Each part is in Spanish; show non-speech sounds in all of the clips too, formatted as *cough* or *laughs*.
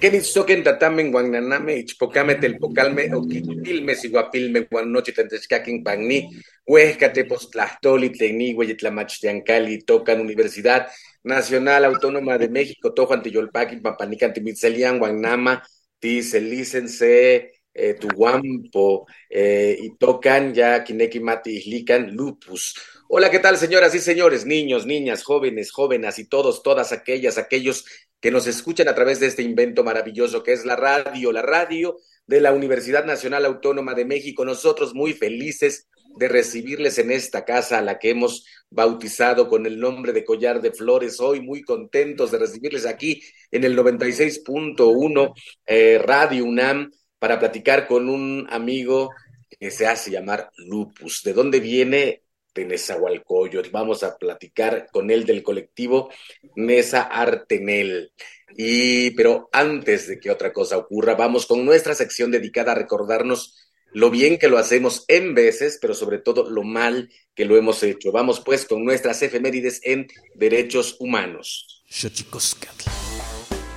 Kenitzoken tatamen guananame ichpocame telpocalme oquitilme siguapilme guanochi tentechcaquin pagni huescate postlahtoli tlecni hueyetlamachtiancali tocan Universidad Nacional Autónoma de México tojuan tiyolpaquin papanican timitzelian guanama tiselícense eh, tuguampo eh, y tocan ya kineki mati islican lupus. Hola, ¿qué tal, señoras y señores, niños, niñas, jóvenes, jóvenes y todos, todas aquellas, aquellos que nos escuchan a través de este invento maravilloso que es la radio, la radio de la Universidad Nacional Autónoma de México. Nosotros muy felices de recibirles en esta casa a la que hemos bautizado con el nombre de Collar de Flores. Hoy muy contentos de recibirles aquí en el 96.1 eh, Radio UNAM para platicar con un amigo que se hace llamar Lupus. ¿De dónde viene? De Nezahualcóyotl. Vamos a platicar con él del colectivo Nesa Artenel. Y, pero antes de que otra cosa ocurra, vamos con nuestra sección dedicada a recordarnos lo bien que lo hacemos en veces, pero sobre todo lo mal que lo hemos hecho. Vamos pues con nuestras efemérides en derechos humanos.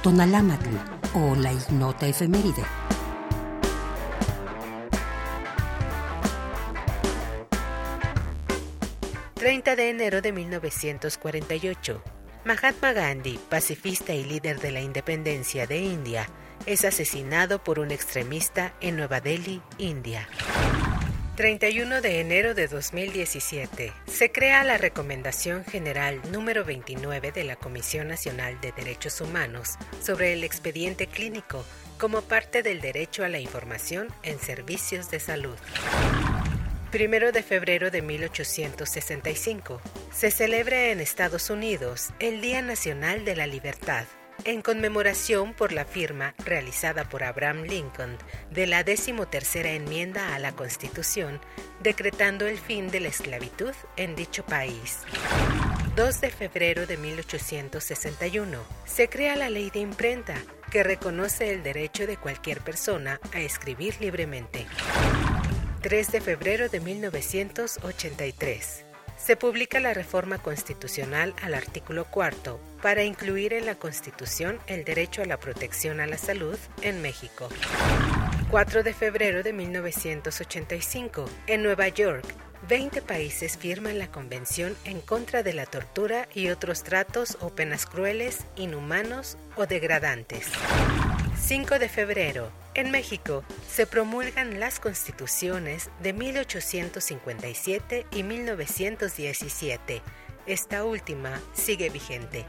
Tonalámatl o la ignota efeméride. 30 de enero de 1948. Mahatma Gandhi, pacifista y líder de la independencia de India, es asesinado por un extremista en Nueva Delhi, India. 31 de enero de 2017. Se crea la Recomendación General número 29 de la Comisión Nacional de Derechos Humanos sobre el expediente clínico como parte del derecho a la información en servicios de salud. Primero de febrero de 1865. Se celebra en Estados Unidos el Día Nacional de la Libertad, en conmemoración por la firma realizada por Abraham Lincoln de la decimotercera enmienda a la Constitución, decretando el fin de la esclavitud en dicho país. 2 de febrero de 1861. Se crea la ley de imprenta, que reconoce el derecho de cualquier persona a escribir libremente. 3 de febrero de 1983. Se publica la reforma constitucional al artículo cuarto para incluir en la Constitución el derecho a la protección a la salud en México. 4 de febrero de 1985. En Nueva York, 20 países firman la Convención en contra de la tortura y otros tratos o penas crueles, inhumanos o degradantes. 5 de febrero. En México se promulgan las constituciones de 1857 y 1917. Esta última sigue vigente.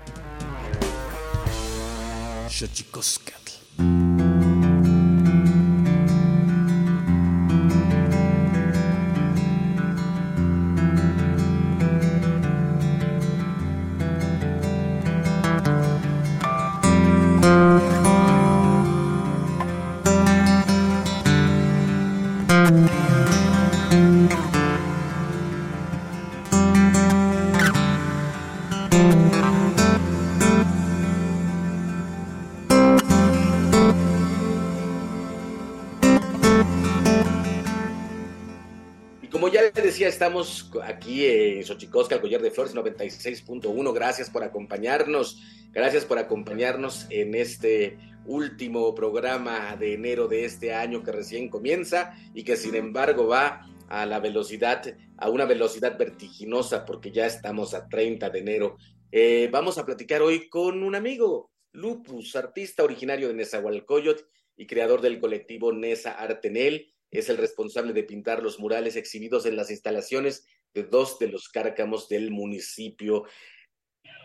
Estamos aquí en Xochicosca, el collar de flores 96.1. Gracias por acompañarnos. Gracias por acompañarnos en este último programa de enero de este año que recién comienza y que sin embargo va a la velocidad, a una velocidad vertiginosa porque ya estamos a 30 de enero. Eh, vamos a platicar hoy con un amigo, Lupus, artista originario de Nezahualcóyotl y creador del colectivo Nesa Artenel es el responsable de pintar los murales exhibidos en las instalaciones de dos de los cárcamos del municipio.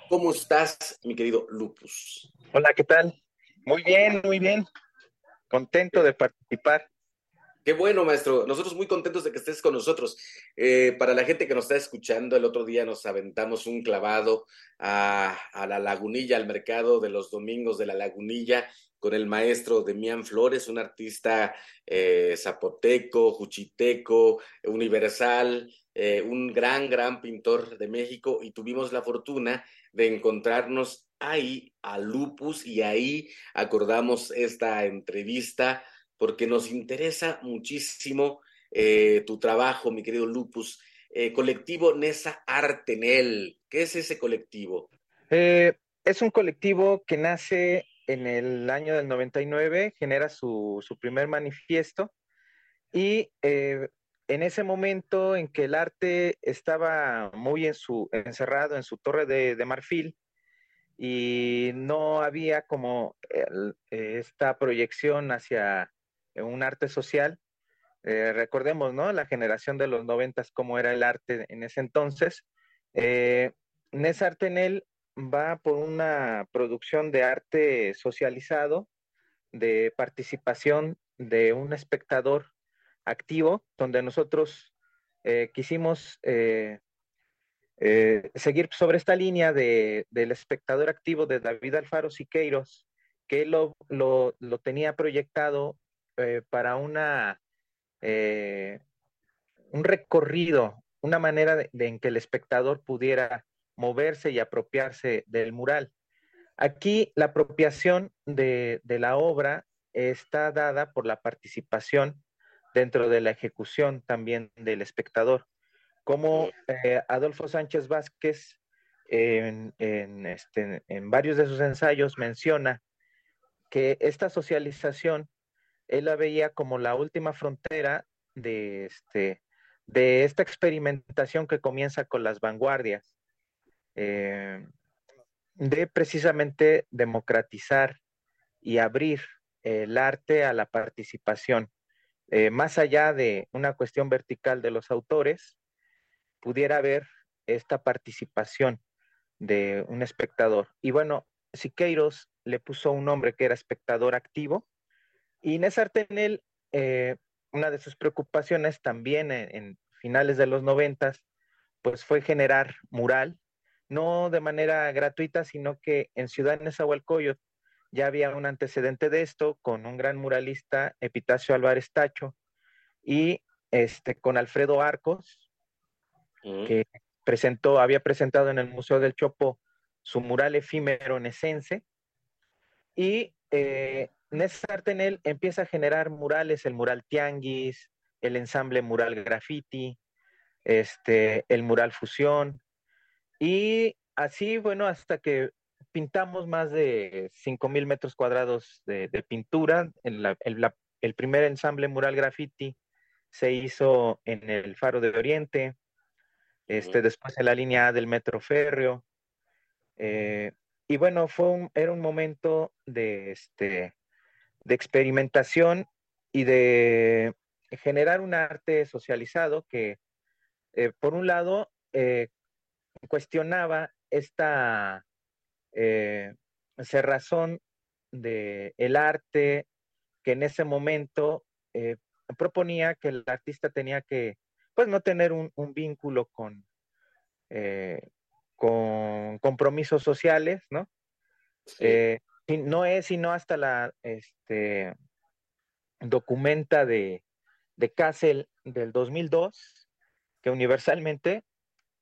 ¿Cómo estás, mi querido Lupus? Hola, ¿qué tal? Muy bien, muy bien. Contento de participar. Qué bueno, maestro. Nosotros muy contentos de que estés con nosotros. Eh, para la gente que nos está escuchando, el otro día nos aventamos un clavado a, a, la lagunilla, al mercado de los domingos de la lagunilla, con el maestro Demián Flores, un artista eh, zapoteco, juchiteco, universal, eh, un gran, gran pintor de México, y tuvimos la fortuna de encontrarnos ahí a Lupus y ahí acordamos esta entrevista porque nos interesa muchísimo eh, tu trabajo, mi querido Lupus. Eh, colectivo Nesa Artenel, ¿qué es ese colectivo? Es un colectivo que nace en el año del 99, genera su, su primer manifiesto y eh, en ese momento en que el arte estaba muy en su, encerrado en su torre de, de marfil y no había como el, esta proyección hacia un arte social. Eh, recordemos, ¿no? La generación de los noventas, cómo era el arte en ese entonces. Eh, Nes Artenel va por una producción de arte socializado, de participación de un espectador activo, donde nosotros eh, quisimos eh, eh, seguir sobre esta línea de, del espectador activo de David Alfaro Siqueiros, que lo, lo, tenía proyectado para una, un recorrido, una manera en que el espectador pudiera moverse y apropiarse del mural. Aquí la apropiación de, de la obra está dada por la participación dentro de la ejecución también del espectador. Como eh, Adolfo Sánchez Vázquez en, en, este, en varios de sus ensayos menciona que esta socialización él la veía como la última frontera de, este, de esta experimentación que comienza con las vanguardias, eh, de precisamente democratizar y abrir el arte a la participación, eh, más allá de una cuestión vertical de los autores, pudiera haber esta participación de un espectador. Y bueno, Siqueiros le puso un nombre que era espectador activo, y Inés Artenel, eh, una de sus preocupaciones también en, en, finales de los noventas, pues fue generar mural, no de manera gratuita, sino que en Ciudad Nezahualcóyotl ya había un antecedente de esto con un gran muralista, Epitacio Álvarez Tacho, y este, con Alfredo Arcos, mm. que presentó, había presentado en el Museo del Chopo su mural efímero nesense, y eh, Artenel empieza a generar murales, el mural Tianguis, el ensamble mural graffiti, este, el mural fusión, y así, bueno, hasta que pintamos más de 5.000 metros cuadrados de, de pintura. El, el, la, el, primer ensamble mural graffiti se hizo en el Faro de Oriente, este, después en la línea del Metro Férreo. Eh, y bueno, fue un, era un momento de, este, de experimentación y de generar un arte socializado que, eh, por un lado, eh, cuestionaba esta eh, cerrazón del el arte que en ese momento eh, proponía que el artista tenía que, pues, no tener un, un vínculo con, eh, con compromisos sociales, ¿no? Sí. no es sino hasta la este, documenta de, de Kassel del 2002 que universalmente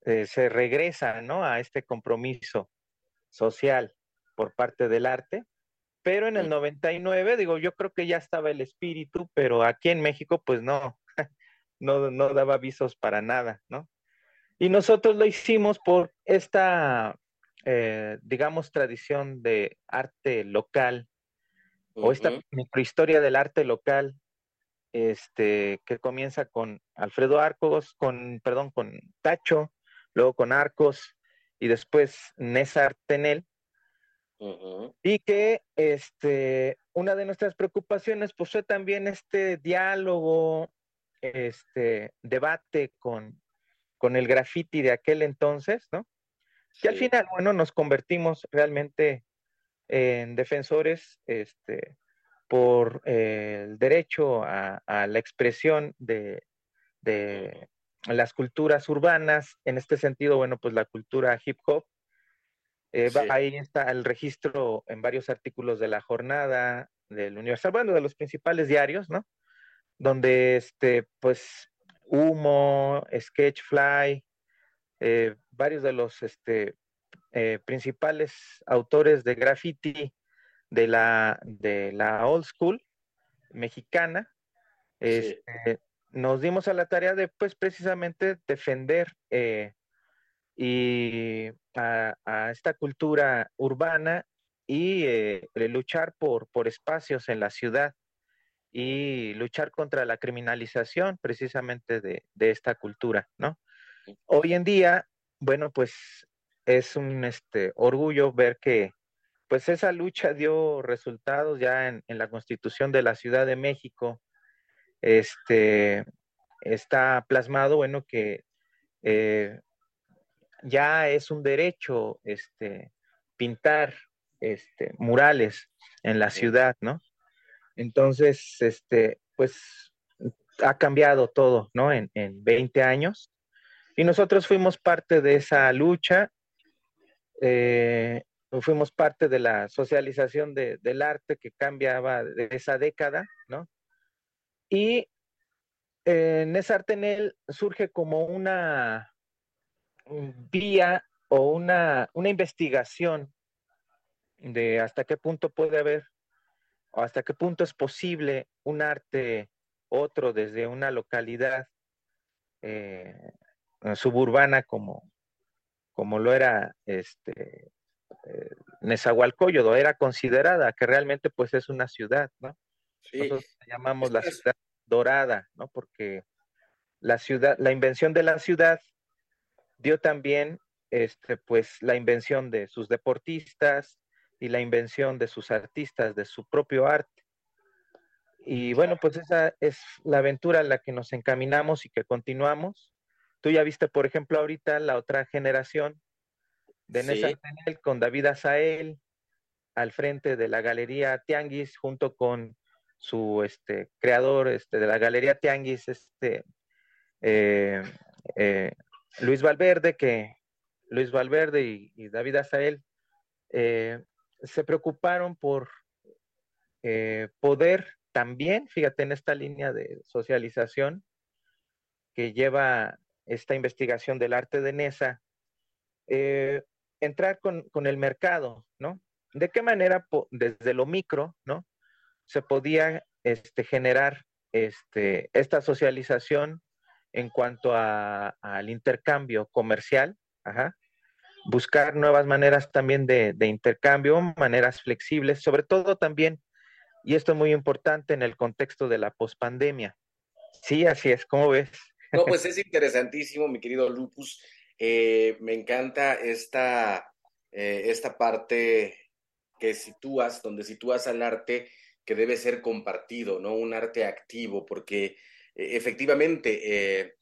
eh, se regresa ¿no? a este compromiso social por parte del arte, pero en el 99, digo, yo creo que ya estaba el espíritu, pero aquí en México pues no, *laughs* no, no daba avisos para nada, ¿no? Y nosotros lo hicimos por esta, eh, digamos, tradición de arte local, uh -huh. o esta microhistoria del arte local, este, que comienza con Alfredo Arcos, con, perdón, con Tacho, luego con Arcos y después. Uh -huh. Y que este, una de nuestras preocupaciones pues, fue también este diálogo, este debate con, con el graffiti de aquel entonces, ¿no? Sí. Y al final, bueno, nos convertimos realmente en defensores este, por eh, el derecho a, la expresión de, las culturas urbanas, en este sentido, bueno, pues la cultura hip hop. Eh, ahí está el registro en varios artículos de la jornada del Universal, bueno, de los principales diarios, ¿no? Donde, este, pues, Humo, Sketchfly, eh, varios de los este, principales autores de graffiti de la, de la old school mexicana, este, nos dimos a la tarea de, pues, precisamente defender eh, y a, esta cultura urbana y eh, luchar por, por espacios en la ciudad y luchar contra la criminalización precisamente de, de, esta cultura, ¿no? Hoy en día, bueno, pues es un este, orgullo ver que pues esa lucha dio resultados ya en, la constitución de la Ciudad de México. Este, está plasmado, bueno, que eh, ya es un derecho este, pintar este, murales en la ciudad, ¿no? Entonces, este, pues ha cambiado todo, ¿no? En, en 20 años. Y nosotros fuimos parte de esa lucha. Eh, fuimos parte de la socialización del arte que cambiaba de esa década, ¿no? Y en esa Artenel surge como una vía o una, una investigación de hasta qué punto puede haber o hasta qué punto es posible un arte otro desde una localidad eh, suburbana como, como lo era este, eh, Nezahualcóyotl era considerada que realmente pues es una ciudad, ¿no? Nosotros llamamos la ciudad dorada, ¿no? Porque la ciudad, la invención de la ciudad dio también este, pues la invención de sus deportistas y la invención de sus artistas, de su propio arte. Y bueno, pues esa es la aventura en la que nos encaminamos y que continuamos. Tú ya viste, por ejemplo, ahorita la otra generación de Nessa con David Azael al frente de la Galería Tianguis junto con su este, creador este, de la Galería Tianguis, este, eh, eh, Luis Valverde, que Luis Valverde y, David Azael eh, se preocuparon por poder también, fíjate en esta línea de socialización que lleva esta investigación del arte de Nesa, entrar con, el mercado, ¿no? ¿De qué manera desde lo micro, ¿no? Se podía este, generar este, esta socialización en cuanto al intercambio comercial, buscar nuevas maneras también de, intercambio, maneras flexibles, sobre todo también, y esto es muy importante en el contexto de la pospandemia. Sí, así es, ¿cómo ves? No, pues es interesantísimo, mi querido Lupus. Eh, me encanta esta, eh, esta parte que sitúas, donde sitúas al arte que debe ser compartido, ¿no? Un arte activo, porque eh, efectivamente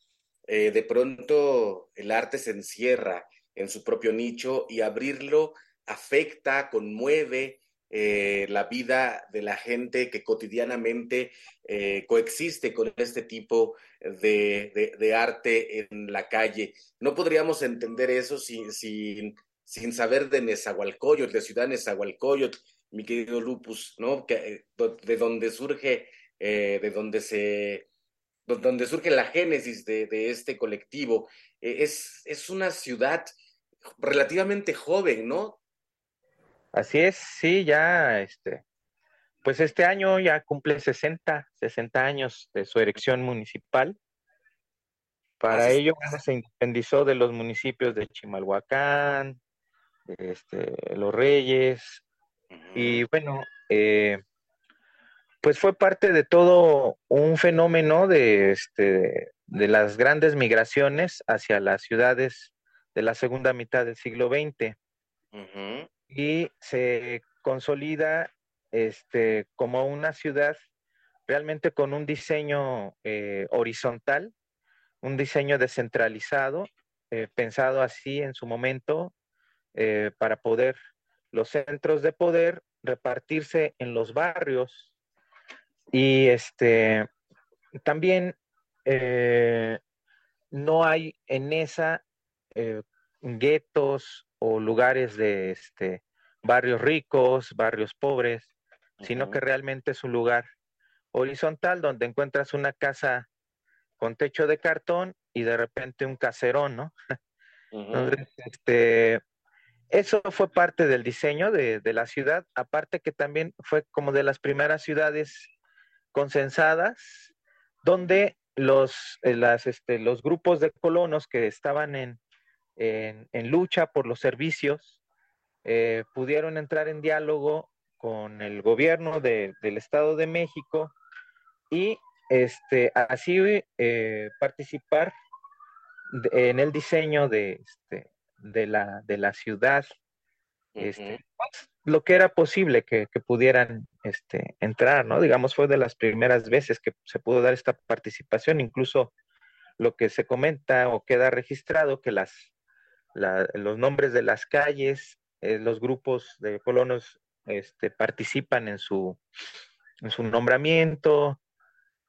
de pronto el arte se encierra en su propio nicho y abrirlo afecta, conmueve, eh, la vida de la gente que cotidianamente eh, coexiste con este tipo de, arte en la calle. No podríamos entender eso sin, sin, sin saber de Nezahualcóyotl, de Ciudad Nezahualcóyotl, mi querido Lupus, ¿no? Que, eh, de donde surge, de donde se donde surge la génesis de, este colectivo. es, es una ciudad relativamente joven, ¿no? Así es, sí, ya, este, pues este año ya cumple 60, 60 años de su erección municipal. Para ello se independizó de los municipios de Chimalhuacán, este, Los Reyes, y bueno, eh, pues fue parte de todo un fenómeno de, este, de las grandes migraciones hacia las ciudades de la segunda mitad del siglo XX y se consolida este, como una ciudad realmente con un diseño eh, horizontal, un diseño descentralizado, eh, pensado así en su momento eh, para poder los centros de poder repartirse en los barrios Y este, también eh, no hay en esa eh, guetos o lugares de este, barrios ricos, barrios pobres, sino que realmente es un lugar horizontal donde encuentras una casa con techo de cartón y de repente un caserón, ¿no? Entonces, este, eso fue parte del diseño de, la ciudad, aparte que también fue como de las primeras ciudades consensadas, donde los, eh, este, los grupos de colonos que estaban en, en, lucha por los servicios eh, pudieron entrar en diálogo con el gobierno del Estado de México y este, así eh, participar en el diseño de, este, de, la, de la ciudad, este, pues, lo que era posible que, pudieran este, entrar, ¿no? Digamos, fue de las primeras veces que se pudo dar esta participación, incluso lo que se comenta o queda registrado, que las, los nombres de las calles, eh, los grupos de colonos este, participan en su, en su nombramiento,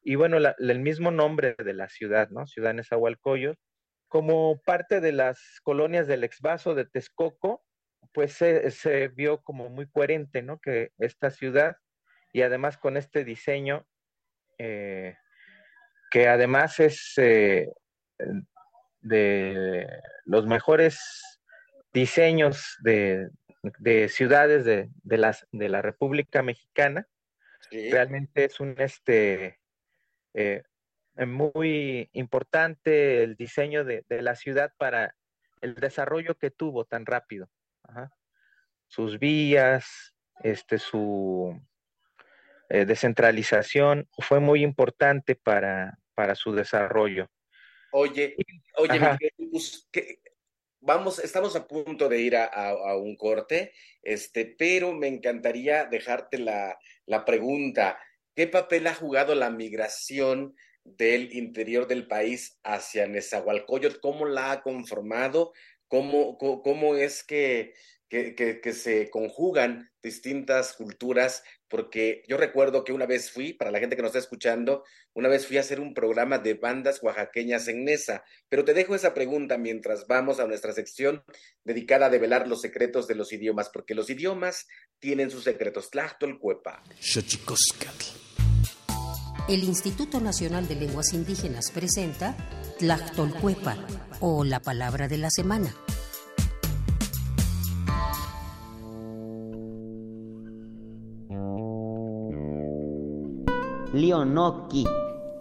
y bueno, el mismo nombre de la ciudad, ¿no? Ciudad Nezahualcóyotl, como parte de las colonias del exvaso de Texcoco, pues se, vio como muy coherente, ¿no? Que esta ciudad, y además con este diseño, eh, que además es eh, de los mejores diseños de, ciudades de, las, de la República Mexicana, realmente es un, este, eh, muy importante el diseño de, la ciudad para el desarrollo que tuvo tan rápido. Sus vías, este, su eh, descentralización fue muy importante para, para su desarrollo. Oye, oye, pues, vamos, estamos a punto de ir a, un corte, este, pero me encantaría dejarte la, la pregunta. ¿Qué papel ha jugado la migración del interior del país hacia Nezahualcóyotl, cómo la ha conformado, cómo, cómo, es que, que, se conjugan distintas culturas, porque yo recuerdo que una vez fui, para la gente que nos está escuchando, una vez fui a hacer un programa de bandas oaxaqueñas en Nesa, pero te dejo esa pregunta mientras vamos a nuestra sección dedicada a develar los secretos de los idiomas, porque los idiomas tienen sus secretos. Tlachtolcuepa el Instituto Nacional de Lenguas Indígenas presenta Tlactolcuepa o la palabra de la semana. Leonoki.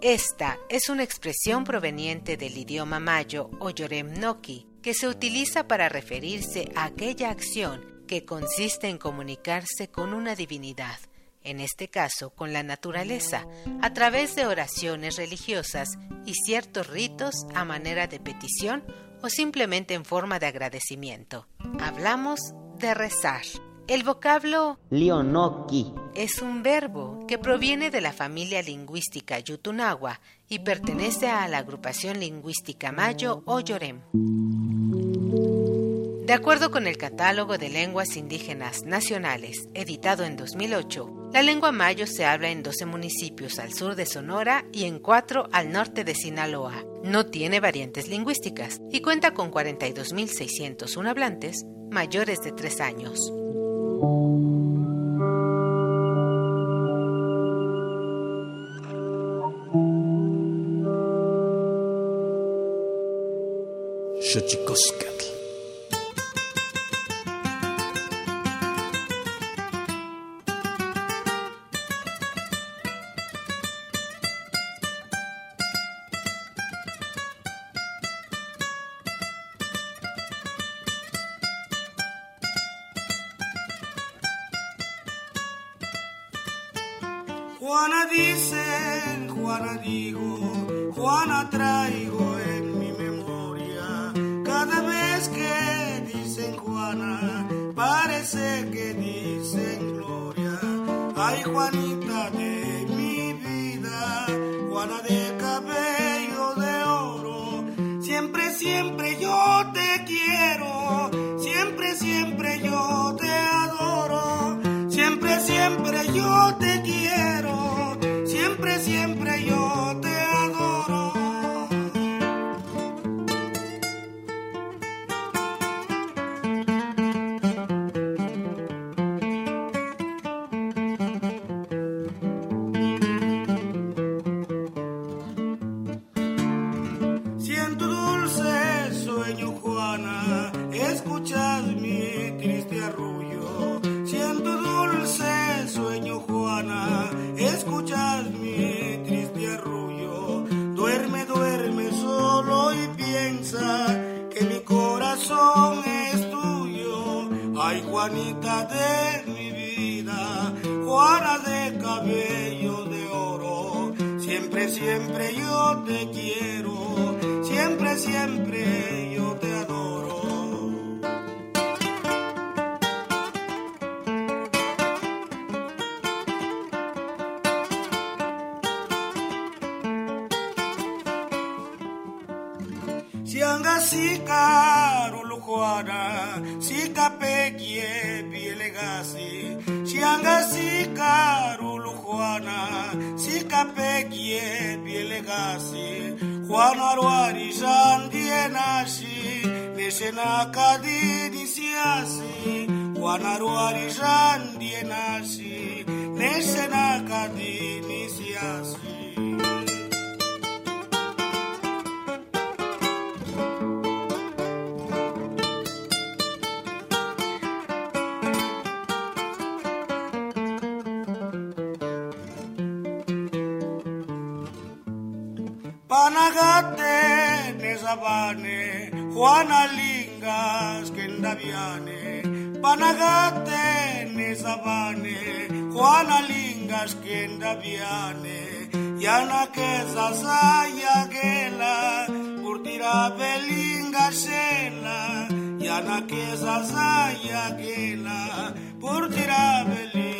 Esta es una expresión proveniente del idioma mayo o yoremnoki que se utiliza para referirse a aquella acción que consiste en comunicarse con una divinidad en este caso con la naturaleza, a través de oraciones religiosas y ciertos ritos a manera de petición o simplemente en forma de agradecimiento. Hablamos de rezar. El vocablo Leonoki es un verbo que proviene de la familia lingüística Yutunagua y pertenece a la agrupación lingüística Mayo o Yorem. De acuerdo con el Catálogo de Lenguas Indígenas Nacionales, editado en 2008, la lengua mayo se habla en 12 municipios al sur de Sonora y en 4 al norte de Sinaloa. No tiene variantes lingüísticas y cuenta con 42.601 hablantes mayores de 3 años. Ay, Juanita de mi vida, Juana de cabello de oro. Siempre, siempre yo te quiero, siempre, siempre yo te adoro. Siempre, siempre yo te Shianga sika rulujuana, sika pekie pielegasi, Juan Aruari Sandienashi, Neshena kadidi siasi, Juan Aruari Sandienashi, Neshena kadidi siasi. Nesabane, Juana Lingas kendaviane. Panagate nesabane, Juana Lingas kendaviane. Yana que sasaya gela, curtira belinga shela. Yana que sasaya gela, curtira belinga.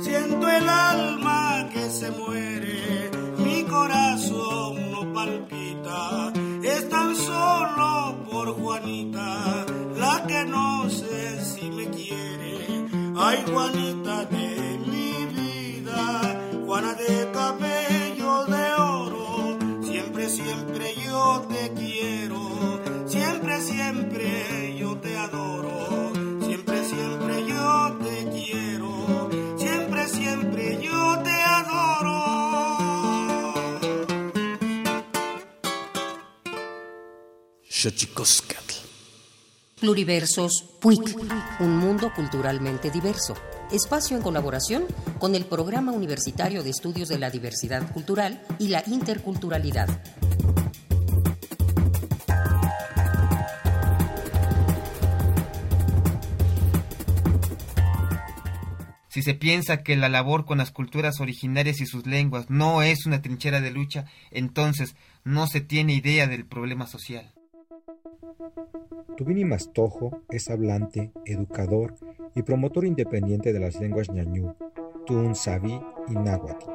Siento el alma que se muere, es tan solo por Juanita, la que no sé si me quiere. Ay, Juanita de mi vida, Juana de cabello de oro, siempre, siempre yo te quiero, siempre, siempre yo te adoro, Xochicoscatl. Pluriversos PUIC, un mundo culturalmente diverso. Espacio en colaboración con el Programa Universitario de Estudios de la Diversidad Cultural y la Interculturalidad. Si se piensa que la labor con las culturas originarias y sus lenguas no es una trinchera de lucha, entonces no se tiene idea del problema social. Tubini Mastojo es hablante, educador y promotor independiente de las lenguas ñañú, tun, sabí y náhuatl.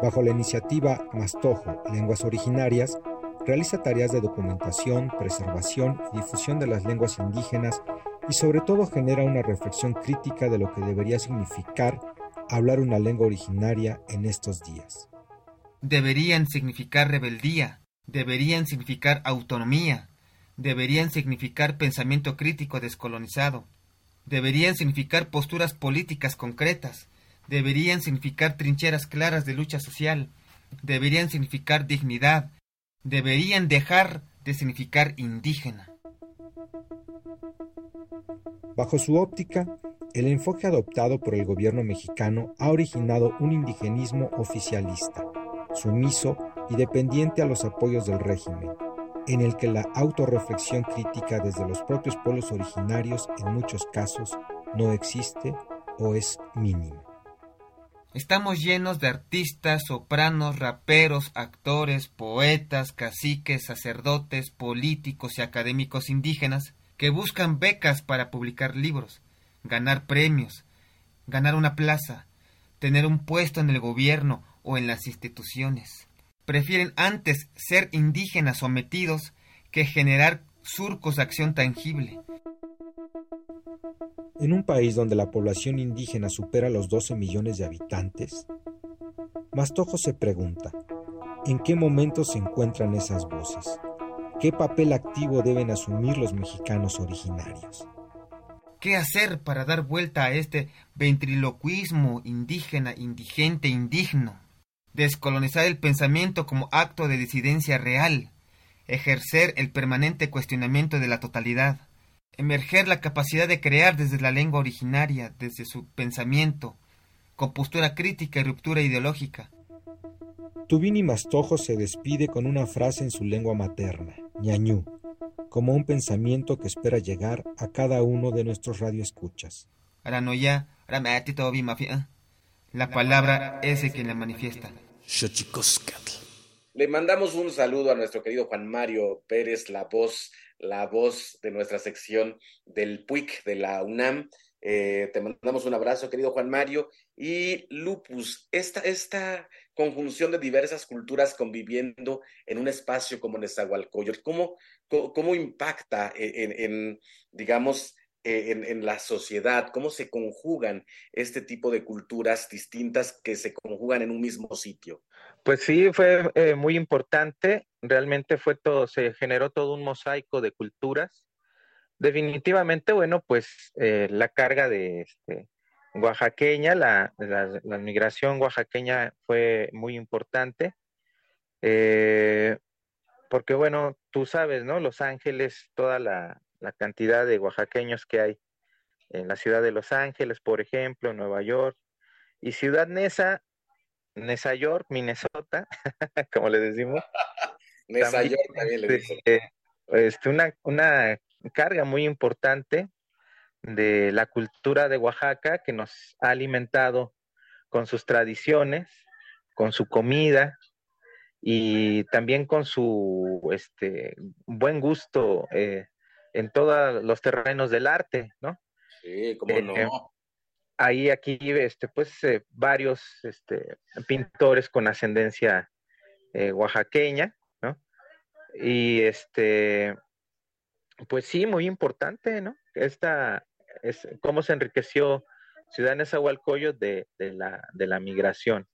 Bajo la iniciativa Mastojo, Lenguas Originarias, realiza tareas de documentación, preservación y difusión de las lenguas indígenas y sobre todo genera una reflexión crítica de lo que debería significar hablar una lengua originaria en estos días. Deberían significar rebeldía, deberían significar autonomía, deberían significar pensamiento crítico descolonizado, deberían significar posturas políticas concretas, deberían significar trincheras claras de lucha social, deberían significar dignidad, deberían dejar de significar indígena. Bajo su óptica, el enfoque adoptado por el gobierno mexicano ha originado un indigenismo oficialista, sumiso y dependiente a los apoyos del régimen, en el que la autorreflexión crítica desde los propios pueblos originarios en muchos casos no existe o es mínima. Estamos llenos de artistas, sopranos, raperos, actores, poetas, caciques, sacerdotes, políticos y académicos indígenas que buscan becas para publicar libros, ganar premios, ganar una plaza, tener un puesto en el gobierno o en las instituciones. Prefieren antes ser indígenas sometidos que generar surcos de acción tangible. En un país donde la población indígena supera los 12 millones de habitantes, Mastojo se pregunta, ¿en qué momento se encuentran esas voces? ¿Qué papel activo deben asumir los mexicanos originarios? ¿Qué hacer para dar vuelta a este ventriloquismo indígena, indigente, indigno? Descolonizar el pensamiento como acto de disidencia real, ejercer el permanente cuestionamiento de la totalidad, emerger la capacidad de crear desde la lengua originaria, desde su pensamiento, con postura crítica y ruptura ideológica. Tubini Mastojo se despide con una frase en su lengua materna, ñañú, como un pensamiento que espera llegar a cada uno de nuestros radioescuchas. La palabra es el que la manifiesta. Le mandamos un saludo a nuestro querido Juan Mario Pérez, la voz, la voz de nuestra sección del PUIC de la UNAM. Eh, te mandamos un abrazo, querido Juan Mario. Y Lupus, esta, esta conjunción de diversas culturas conviviendo en un espacio como Nezahualcóyotl, ¿cómo, cómo, impacta en, digamos, en, en, la sociedad? ¿Cómo se conjugan este tipo de culturas distintas que se conjugan en un mismo sitio? Pues sí, fue eh, muy importante. Realmente fue todo, se generó todo un mosaico de culturas definitivamente, bueno, pues eh, la carga de este, oaxaqueña, la, la, migración oaxaqueña fue muy importante, eh, porque bueno, tú sabes, ¿no? Los Ángeles, toda la, la, cantidad de oaxaqueños que hay en la ciudad de Los Ángeles, por ejemplo, Nueva York, y Ciudad Nesa, Nesa York, Minnesota, *laughs* como le decimos. *laughs* Nesa York también le. Este, este, una, una carga muy importante de la cultura de Oaxaca que nos ha alimentado con sus tradiciones, con su comida y también con su este, buen gusto eh, en todos los terrenos del arte, ¿no? Sí, cómo no. Eh, ahí aquí, este, pues, eh, varios este, pintores con ascendencia oaxaqueña, ¿no? Y este, pues sí, muy importante, ¿no? Esta es cómo se enriqueció Ciudad Nezahualcóyotl de, de, la, de la migración.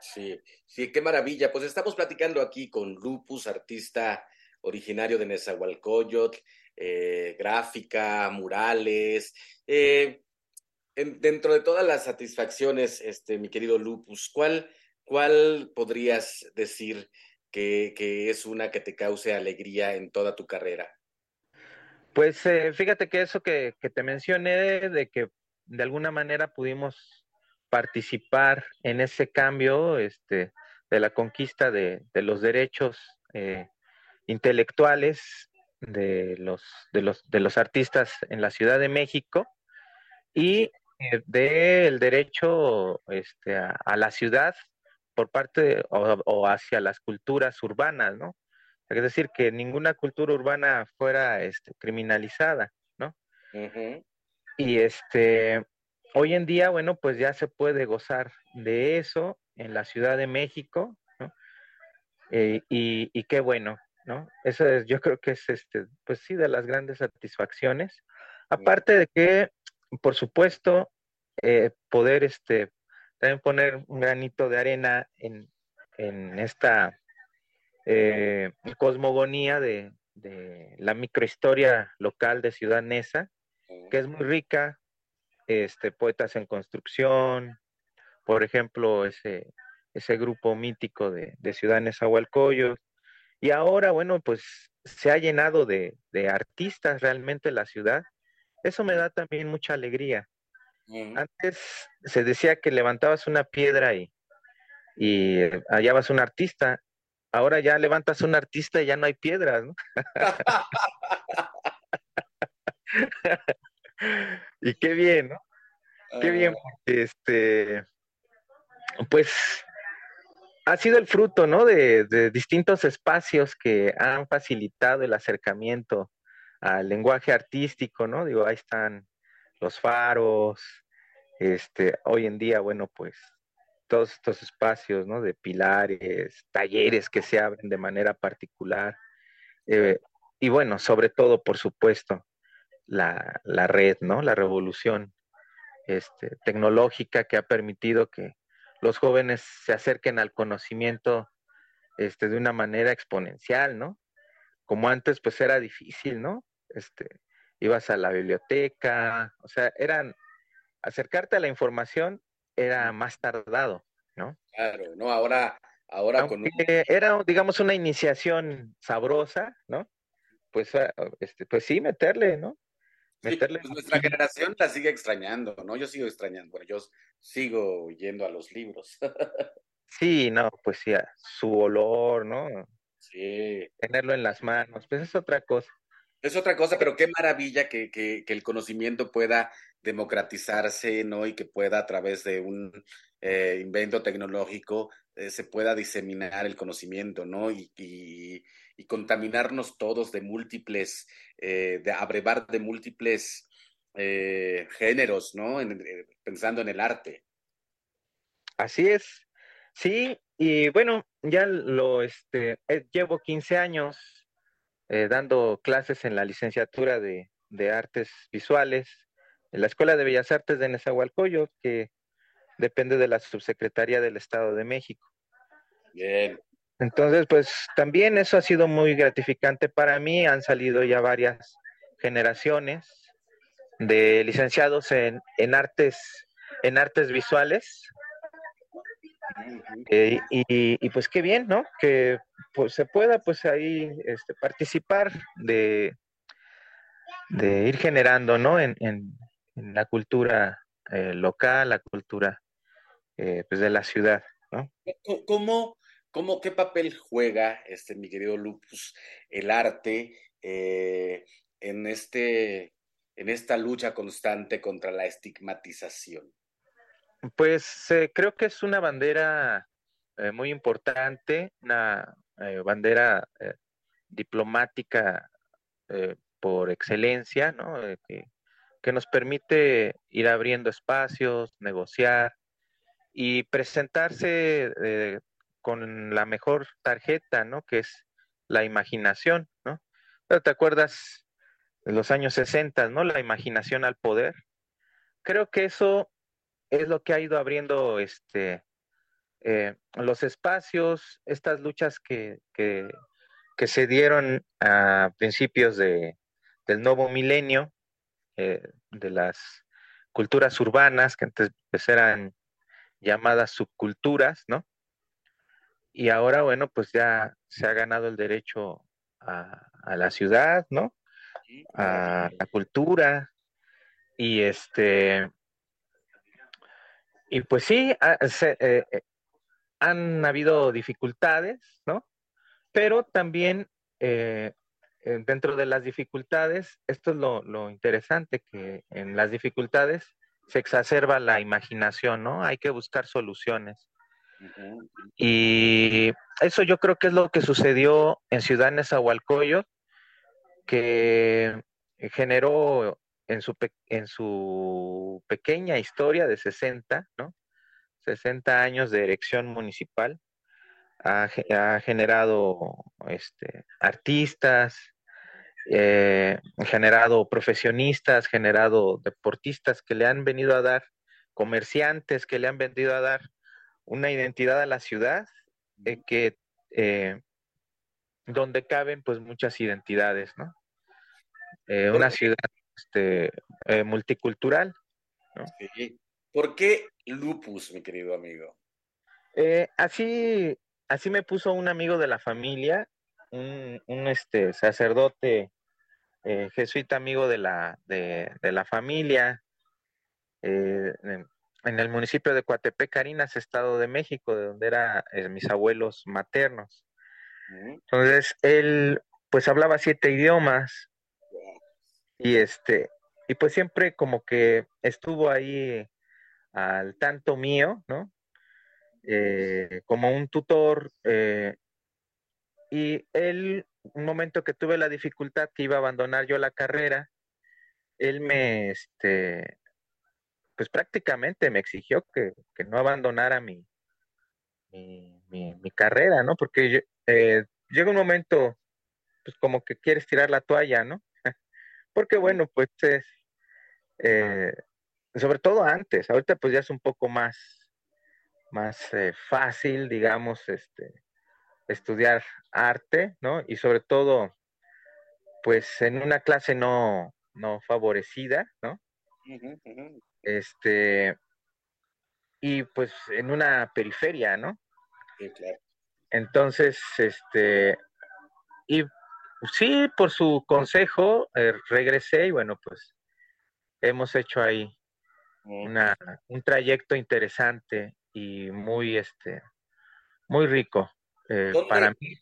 Sí, sí, qué maravilla. Pues estamos platicando aquí con Lupus, artista originario de Nezahualcóyotl, eh, gráfica, murales. Eh, dentro de todas las satisfacciones, este, mi querido Lupus, ¿cuál, cuál podrías decir que, es una que te cause alegría en toda tu carrera? Pues eh, fíjate que eso que, te mencioné, de que de alguna manera pudimos participar en ese cambio este, de la conquista de, los derechos intelectuales de los, de, los, de los artistas en la Ciudad de México y eh, del derecho este, a, la ciudad por parte o, hacia las culturas urbanas, ¿no? Es decir, que ninguna cultura urbana fuera este, criminalizada, ¿no? Y este, hoy en día, bueno, pues ya se puede gozar de eso en la Ciudad de México, ¿no? Eh, y, qué bueno, ¿no? Eso es, yo creo que es, este, pues sí, de las grandes satisfacciones. Aparte de que, por supuesto, eh, poder, este, también poner un granito de arena en, en esta eh, cosmogonía de, la microhistoria local de Ciudad Neza, que es muy rica, este, poetas en construcción, por ejemplo, ese, ese grupo mítico de, Ciudad Nezahualcóyotl, y ahora, bueno, pues se ha llenado de, artistas realmente la ciudad. Eso me da también mucha alegría. Antes se decía que levantabas una piedra y, y hallabas un artista. Ahora ya levantas un artista y ya no hay piedras, ¿no? *laughs* *laughs* y qué bien, ¿no? Qué bien, ah. porque este, pues ha sido el fruto, ¿no? De, de, distintos espacios que han facilitado el acercamiento al lenguaje artístico, ¿no? Digo, ahí están los faros, este, hoy en día, bueno, pues todos estos espacios, ¿no? De pilares, talleres que se abren de manera particular. Eh, y bueno, sobre todo, por supuesto, la, red, ¿no? La revolución este, tecnológica que ha permitido que los jóvenes se acerquen al conocimiento este, de una manera exponencial, ¿no? Como antes, pues era difícil, ¿no? Este, ibas a la biblioteca, o sea, eran acercarte a la información era más tardado, ¿no? Claro, no, ahora, ahora con era, digamos, una iniciación sabrosa, ¿no? Pues, ah, este, pues sí, meterle, ¿no? Meterle pues nuestra generación la sigue extrañando, ¿no? Yo sigo extrañando, bueno, yo sigo yendo a los libros. *laughs* sí, no, pues sí, su olor, ¿no? Sí. Tenerlo en las manos, pues es otra cosa. Es otra cosa, pero qué maravilla que, que, que el conocimiento pueda democratizarse, ¿no? Y que pueda a través de un eh, invento tecnológico eh, se pueda diseminar el conocimiento, ¿no? Y, y, y contaminarnos todos de múltiples, eh, de abrevar de múltiples eh, géneros, ¿no? En, eh, pensando en el arte. Así es. Sí, y bueno, ya lo, este, eh, llevo 15 años dando clases en la licenciatura de, de, artes visuales en la Escuela de Bellas Artes de Nezahualcóyotl, que depende de la Subsecretaría del Estado de México. Bien. Entonces, pues también eso ha sido muy gratificante para mí. Han salido ya varias generaciones de licenciados en, en artes, en artes visuales. Eh, y, y, pues qué bien, ¿no? Que pues, se pueda pues ahí este, participar de, de ir generando, ¿no? En, en, la cultura eh, local, la cultura eh, pues de la ciudad, ¿no? ¿Cómo, cómo, qué papel juega, este, mi querido Lupus, el arte eh, en, este, en esta lucha constante contra la estigmatización? Pues eh, creo que es una bandera eh, muy importante, una eh, bandera diplomática por excelencia, ¿no? Que, nos permite ir abriendo espacios, negociar y presentarse con la mejor tarjeta, ¿no? Que es la imaginación, ¿no? Pero te acuerdas de los años 60, ¿no? La imaginación al poder. Creo que eso es lo que ha ido abriendo este, eh, los espacios, estas luchas que, que, se dieron a principios de, del nuevo milenio, eh, de las culturas urbanas, que antes pues, eran llamadas subculturas, ¿no? Y ahora, bueno, pues ya se ha ganado el derecho a, a la ciudad, ¿no? A la cultura. Y este, y pues sí, se, eh, han habido dificultades, ¿no? Pero también eh, dentro de las dificultades, esto es lo, lo, interesante, que en las dificultades se exacerba la imaginación, ¿no? Hay que buscar soluciones. Y eso yo creo que es lo que sucedió en Ciudad Nezahualcóyotl, que generó en su, en su pequeña historia de 60, ¿no? 60 años de erección municipal, ha, ha generado este, artistas, eh, generado profesionistas, generado deportistas que le han venido a dar, comerciantes que le han venido a dar una identidad a la ciudad, eh, que eh, donde caben pues muchas identidades, ¿no? Eh, una ciudad este, multicultural. ¿no? Sí. ¿Por qué lupus, mi querido amigo? Así, así me puso un amigo de la familia, un, un este, sacerdote jesuita amigo de la, de, de la familia, en, el municipio de Coatepec, Carinas, Estado de México, de donde eran eh, mis abuelos maternos. Entonces, él pues hablaba siete idiomas, y este, y pues siempre como que estuvo ahí al tanto mío, ¿no? Eh, como un tutor. Eh, y él, un momento que tuve la dificultad que iba a abandonar yo la carrera, él me, este, pues prácticamente me exigió que, que no abandonara mi, mi, mi, mi, carrera, ¿no? Porque yo, eh, llega un momento, pues como que quieres tirar la toalla, ¿no? *laughs* porque bueno, pues es, eh, sobre todo antes, ahorita pues ya es un poco más, más eh, fácil, digamos, este, estudiar arte, ¿no? Y sobre todo, pues en una clase no, no favorecida, ¿no? Uh -huh, uh -huh. Este, y pues en una periferia, ¿no? Sí, claro. Entonces, este, y sí, por su consejo, eh, regresé y bueno, pues hemos hecho ahí una, un trayecto interesante y muy, este, muy rico eh, para mí.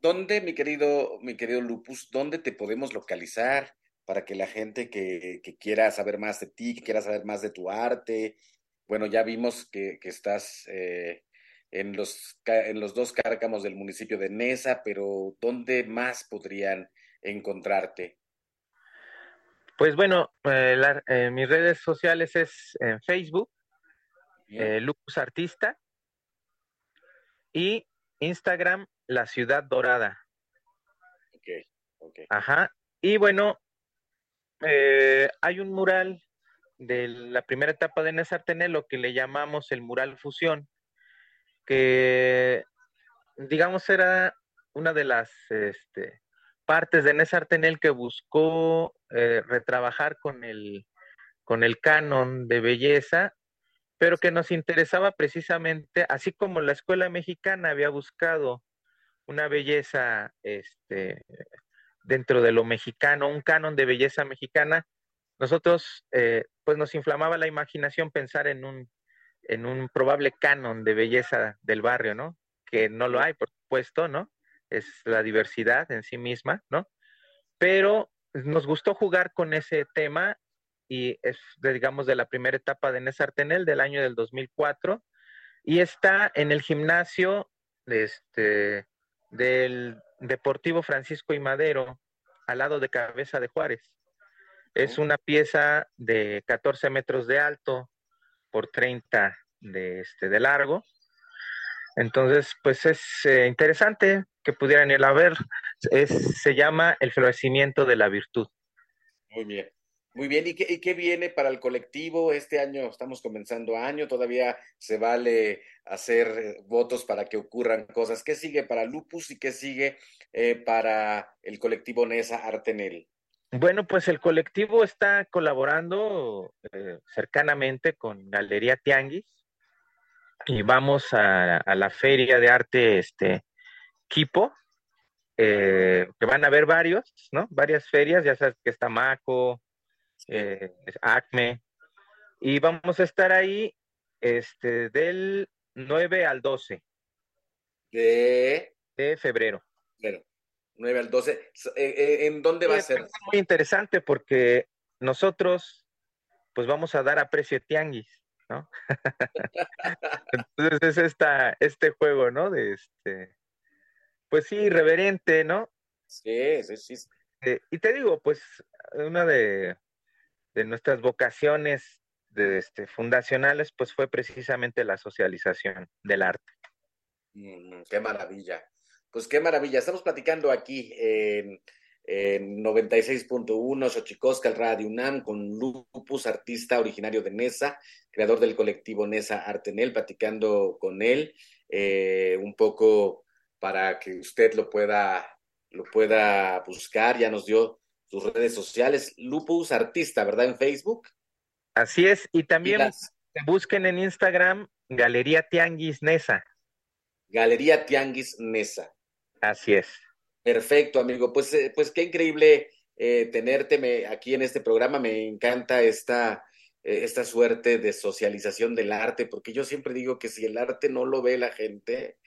¿Dónde, mi querido, mi querido Lupus, dónde te podemos localizar para que la gente que, que quiera saber más de ti, que quiera saber más de tu arte, bueno, ya vimos que, que estás eh, en, los, en los dos cárcamos del municipio de Nesa, pero ¿dónde más podrían encontrarte? Pues bueno, eh, la, eh, mis redes sociales es en Facebook, Lupus Artista, y Instagram, La Ciudad Dorada. Ok, ok. Ajá. Y bueno, eh, hay un mural de la primera etapa de Nesartenel, lo que le llamamos el mural fusión, que digamos era una de las este, partes de Nesartenel que buscó eh, retrabajar con el, con el canon de belleza, pero que nos interesaba precisamente, así como la escuela mexicana había buscado una belleza este, dentro de lo mexicano, un canon de belleza mexicana, nosotros eh, pues nos inflamaba la imaginación pensar en un, en un probable canon de belleza del barrio, ¿no? Que no lo hay, por supuesto, ¿no? Es la diversidad en sí misma, ¿no? Pero nos gustó jugar con ese tema y es, digamos, de la primera etapa de Nesartenel del año del 2004 y está en el gimnasio este, del Deportivo Francisco y Madero, al lado de Cabeza de Juárez. Es una pieza de 14 metros de alto por 30 de, este, de largo. Entonces, pues es eh, interesante que pudieran ir a ver. Es, se llama El florecimiento de la virtud. Muy bien. Muy bien, ¿Y qué, ¿y qué, viene para el colectivo? Este año estamos comenzando año, todavía se vale hacer eh, votos para que ocurran cosas. ¿Qué sigue para Lupus y qué sigue eh, para el colectivo Nesa Artenel? Bueno, pues el colectivo está colaborando eh, cercanamente con Galería Tianguis y vamos a, la feria de arte este, eh, que van a haber varios, ¿no? Varias ferias, ya sabes que está Maco, eh, Acme, y vamos a estar ahí este, del 9 al 12 de, de febrero. Febrero. 9 al 12. Eh, eh, ¿En dónde va a ser? Muy interesante porque nosotros pues vamos a dar a precio tianguis, ¿no? *laughs* Entonces es esta, este juego, ¿no? De este, pues sí, irreverente, ¿no? Sí, sí, sí. Eh, y te digo, pues una de, de nuestras vocaciones de, este, fundacionales, pues fue precisamente la socialización del arte. Mm, qué maravilla. Pues qué maravilla. Estamos platicando aquí en, en 96.1 Xochicosca, el Radio UNAM, con Lupus, artista originario de Nesa, creador del colectivo Nesa Artenel, platicando con él eh, un poco para que usted lo pueda, lo pueda buscar. Ya nos dio sus redes sociales. Lupus Artista, ¿verdad? En Facebook. Así es. Y también y las... busquen en Instagram Galería Tianguis Nesa. Galería Tianguis Nesa. Así es. Perfecto, amigo. Pues, eh, pues qué increíble eh, tenerte me, aquí en este programa. Me encanta esta, eh, esta suerte de socialización del arte, porque yo siempre digo que si el arte no lo ve la gente,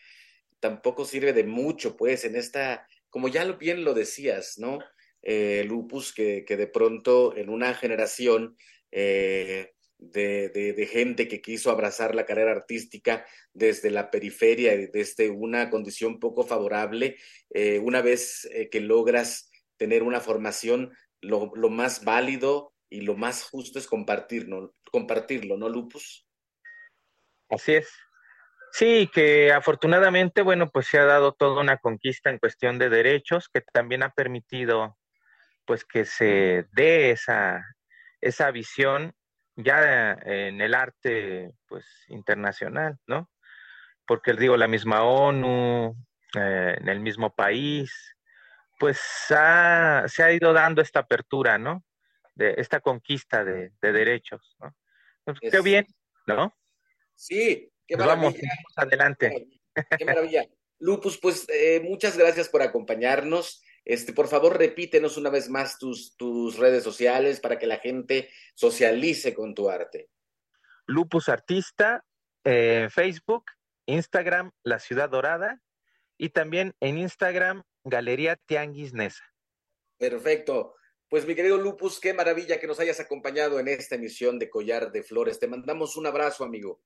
tampoco sirve de mucho, pues, en esta, como ya bien lo decías, ¿no? Eh, lupus, que, que, de pronto en una generación eh, de, de, gente que quiso abrazar la carrera artística desde la periferia y desde una condición poco favorable, eh, una vez que logras tener una formación, lo, lo, más válido y lo más justo es compartirlo, compartirlo, ¿no, Lupus? Así es. Sí, que afortunadamente, bueno, pues se ha dado toda una conquista en cuestión de derechos que también ha permitido pues que se dé esa, esa visión ya en el arte pues internacional, ¿no? Porque digo, la misma ONU, eh, en el mismo país, pues ha, se ha ido dando esta apertura, ¿no? De esta conquista de, de derechos, ¿no? Pues, es... Qué bien, ¿no? Sí, qué maravilla. Vamos, vamos adelante. Qué maravilla. Lupus, pues eh, muchas gracias por acompañarnos. Este, por favor, repítenos una vez más tus, tus redes sociales para que la gente socialice con tu arte. Lupus Artista, eh, Facebook, Instagram, La Ciudad Dorada y también en Instagram, Galería Tianguis Nesa. Perfecto. Pues mi querido Lupus, qué maravilla que nos hayas acompañado en esta emisión de Collar de Flores. Te mandamos un abrazo, amigo.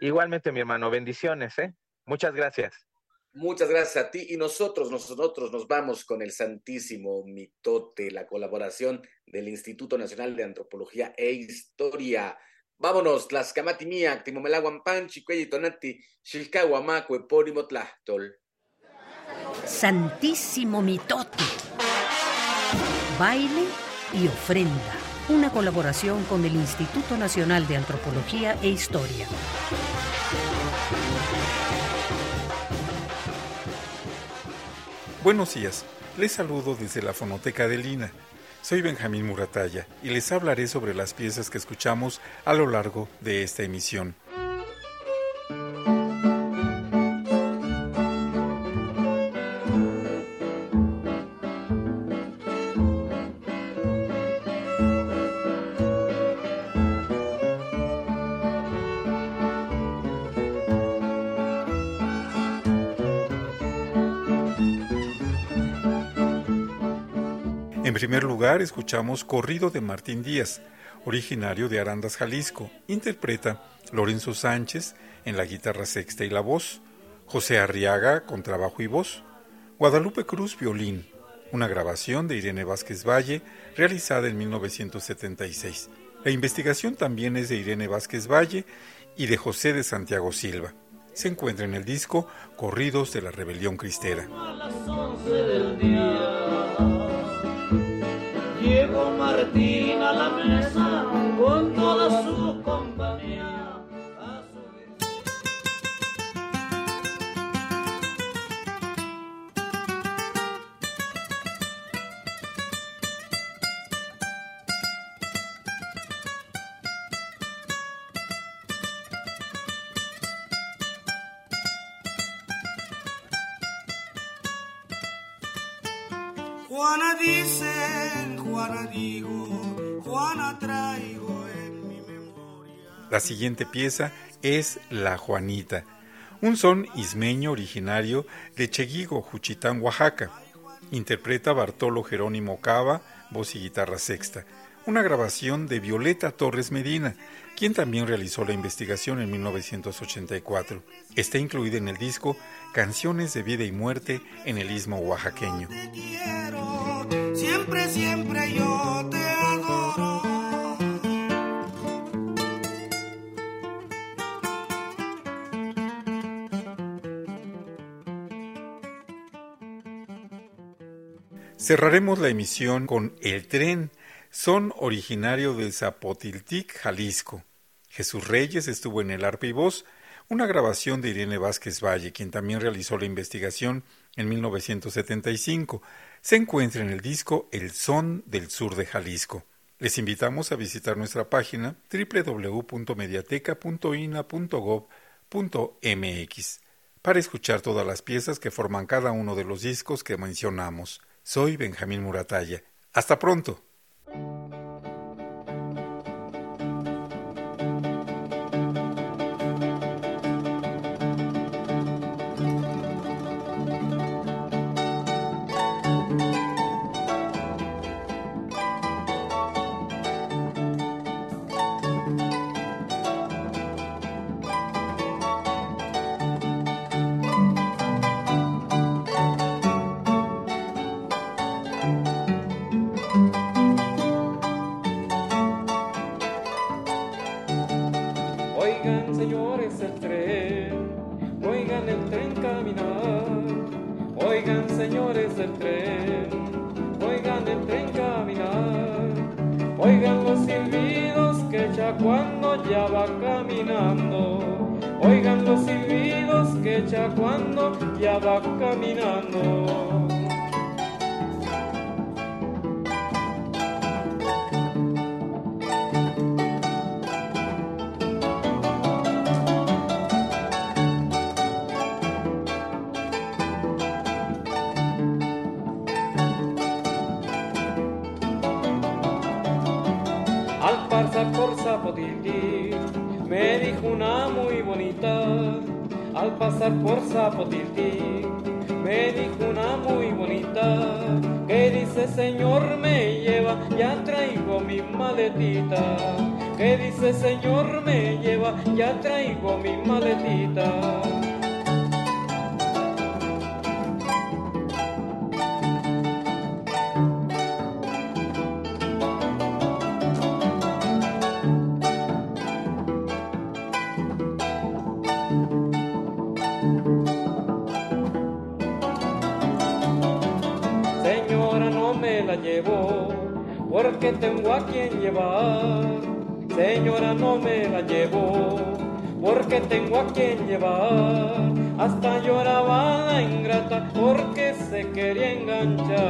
Igualmente, mi hermano, bendiciones, ¿eh? Muchas gracias. Muchas gracias a ti y nosotros, nosotros nos vamos con el santísimo mitote, la colaboración del Instituto Nacional de Antropología e Historia. Vámonos, Tlaxcamati Miak, Timomelaguan Panchi, Tonati, Xilcahuamaco, Epónimo Tlachtol. Santísimo mitote. Baile y ofrenda. Una colaboración con el Instituto Nacional de Antropología e Historia. Buenos días, les saludo desde la Fonoteca de Lina. Soy Benjamín Muratalla y les hablaré sobre las piezas que escuchamos a lo largo de esta emisión. Primer lugar, escuchamos Corrido de Martín Díaz, originario de Arandas, Jalisco. Interpreta Lorenzo Sánchez en la guitarra sexta y la voz, José Arriaga con trabajo y voz, Guadalupe Cruz violín, una grabación de Irene Vázquez Valle realizada en 1976. La investigación también es de Irene Vázquez Valle y de José de Santiago Silva. Se encuentra en el disco Corridos de la Rebelión Cristera. the siguiente pieza es La Juanita, un son ismeño originario de Cheguigo, Juchitán, Oaxaca. Interpreta Bartolo Jerónimo Cava, voz y guitarra sexta una grabación de Violeta Torres Medina, quien también realizó la investigación en 1984. Está incluida en el disco Canciones de Vida y Muerte en el Istmo Oaxaqueño. Cerraremos la emisión con El tren son originario de Zapotiltic, Jalisco. Jesús Reyes estuvo en el arpa y voz, una grabación de Irene Vázquez Valle, quien también realizó la investigación en 1975. Se encuentra en el disco El Son del Sur de Jalisco. Les invitamos a visitar nuestra página www.mediateca.ina.gov.mx para escuchar todas las piezas que forman cada uno de los discos que mencionamos. Soy Benjamín Muratalla. Hasta pronto. Dice Señor me lleva, ya traigo mi maletita. Que dice Señor me lleva, ya traigo mi maletita. A quien llevar. Hasta lloraba la ingrata porque se quería enganchar.